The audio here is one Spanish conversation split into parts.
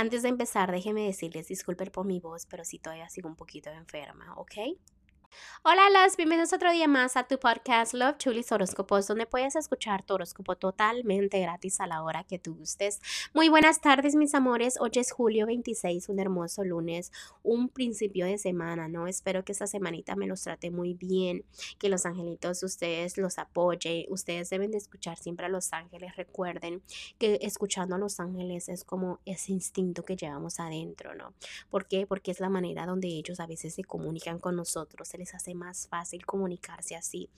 Antes de empezar, déjenme decirles disculpen por mi voz, pero sí todavía sigo un poquito enferma, ¿ok? Hola, las bienvenidos otro día más a tu podcast Love Chulis Horóscopos, donde puedes escuchar tu horóscopo totalmente gratis a la hora que tú gustes. Muy buenas tardes, mis amores. Hoy es julio 26, un hermoso lunes, un principio de semana, ¿no? Espero que esta semanita me los trate muy bien, que los angelitos ustedes los apoyen. Ustedes deben de escuchar siempre a los ángeles. Recuerden que escuchando a los ángeles es como ese instinto que llevamos adentro, ¿no? ¿Por qué? Porque es la manera donde ellos a veces se comunican con nosotros les hace más fácil comunicarse así.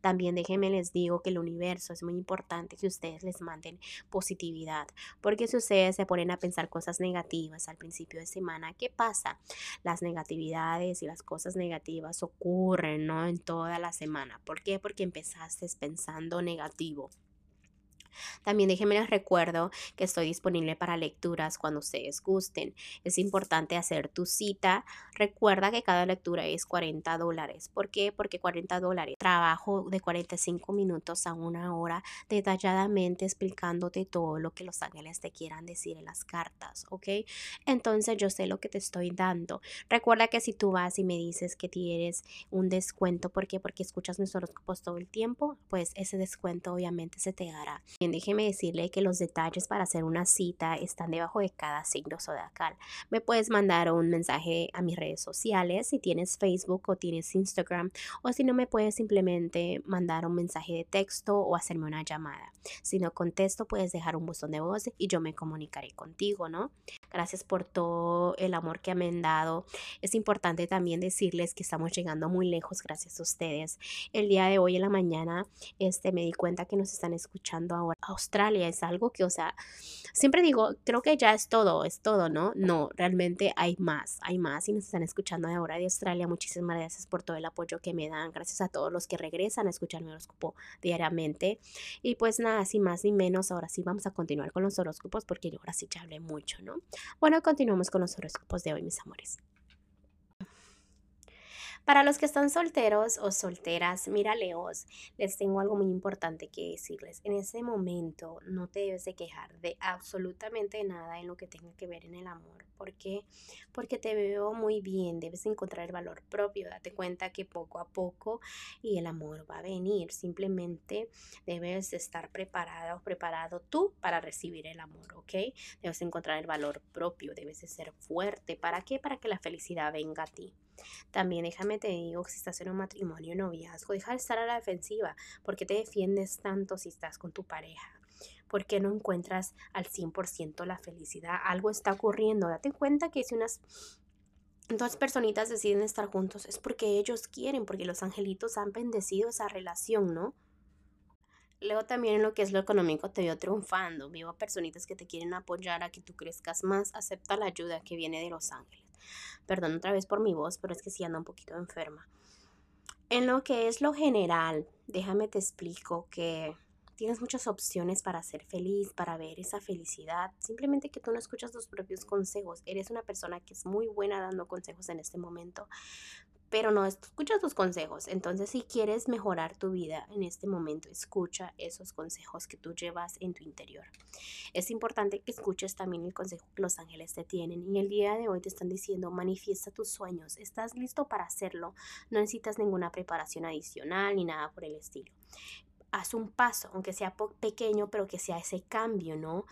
También déjenme les digo que el universo es muy importante que ustedes les manden positividad, porque si ustedes se ponen a pensar cosas negativas al principio de semana, ¿qué pasa? Las negatividades y las cosas negativas ocurren, ¿no? En toda la semana. ¿Por qué? Porque empezaste pensando negativo. También déjenme les recuerdo que estoy disponible para lecturas cuando ustedes gusten. Es importante hacer tu cita. Recuerda que cada lectura es 40 dólares. ¿Por qué? Porque 40 dólares. Trabajo de 45 minutos a una hora detalladamente explicándote todo lo que los ángeles te quieran decir en las cartas, ¿ok? Entonces yo sé lo que te estoy dando. Recuerda que si tú vas y me dices que tienes un descuento, ¿por qué? Porque escuchas mis horóscopos todo el tiempo, pues ese descuento obviamente se te dará déjeme decirle que los detalles para hacer una cita están debajo de cada signo zodiacal. Me puedes mandar un mensaje a mis redes sociales si tienes Facebook o tienes Instagram o si no me puedes simplemente mandar un mensaje de texto o hacerme una llamada. Si no contesto, puedes dejar un buzón de voz y yo me comunicaré contigo, ¿no? Gracias por todo el amor que me han dado. Es importante también decirles que estamos llegando muy lejos gracias a ustedes. El día de hoy en la mañana este me di cuenta que nos están escuchando ahora Australia es algo que, o sea, siempre digo, creo que ya es todo, es todo, ¿no? No, realmente hay más, hay más y nos están escuchando ahora de Australia. Muchísimas gracias por todo el apoyo que me dan, gracias a todos los que regresan a escuchar mi horóscopo diariamente. Y pues nada, sin más ni menos, ahora sí vamos a continuar con los horóscopos porque yo ahora sí ya hablé mucho, ¿no? Bueno, continuamos con los horóscopos de hoy, mis amores. Para los que están solteros o solteras, mira Leos, les tengo algo muy importante que decirles. En ese momento no te debes de quejar de absolutamente nada en lo que tenga que ver en el amor. ¿Por qué? Porque te veo muy bien, debes encontrar el valor propio, date cuenta que poco a poco y el amor va a venir. Simplemente debes estar preparada o preparado tú para recibir el amor, ¿ok? Debes encontrar el valor propio, debes de ser fuerte. ¿Para qué? Para que la felicidad venga a ti. También déjame te digo, si estás en un matrimonio, noviazgo, deja de estar a la defensiva. porque te defiendes tanto si estás con tu pareja? ¿Por qué no encuentras al 100% la felicidad? Algo está ocurriendo. Date cuenta que si unas dos personitas deciden estar juntos es porque ellos quieren, porque los angelitos han bendecido esa relación, ¿no? Luego también en lo que es lo económico te veo triunfando. Vivo personitas que te quieren apoyar a que tú crezcas más. Acepta la ayuda que viene de los ángeles. Perdón otra vez por mi voz, pero es que sí anda un poquito enferma. En lo que es lo general, déjame te explico que tienes muchas opciones para ser feliz, para ver esa felicidad. Simplemente que tú no escuchas tus propios consejos. Eres una persona que es muy buena dando consejos en este momento, pero no escuchas tus consejos. Entonces, si quieres mejorar tu vida en este momento, escucha esos consejos que tú llevas en tu interior. Es importante que escuches también el consejo que los ángeles te tienen. Y el día de hoy te están diciendo, manifiesta tus sueños. Estás listo para hacerlo. No necesitas ninguna preparación adicional ni nada por el estilo haz un paso, aunque sea pequeño, pero que sea ese cambio, ¿no?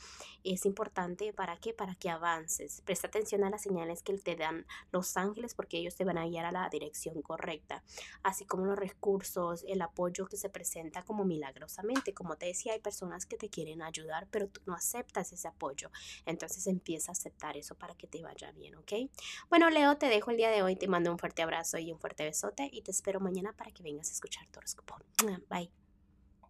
Es importante para qué? Para que avances. Presta atención a las señales que te dan los ángeles porque ellos te van a guiar a la dirección correcta, así como los recursos, el apoyo que se presenta como milagrosamente. Como te decía, hay personas que te quieren ayudar, pero tú no aceptas ese apoyo. Entonces empieza a aceptar eso para que te vaya bien, ¿ok? Bueno, Leo, te dejo el día de hoy, te mando un fuerte abrazo y un fuerte besote y te espero mañana para que vengas a escuchar tu horóscopo. Bye.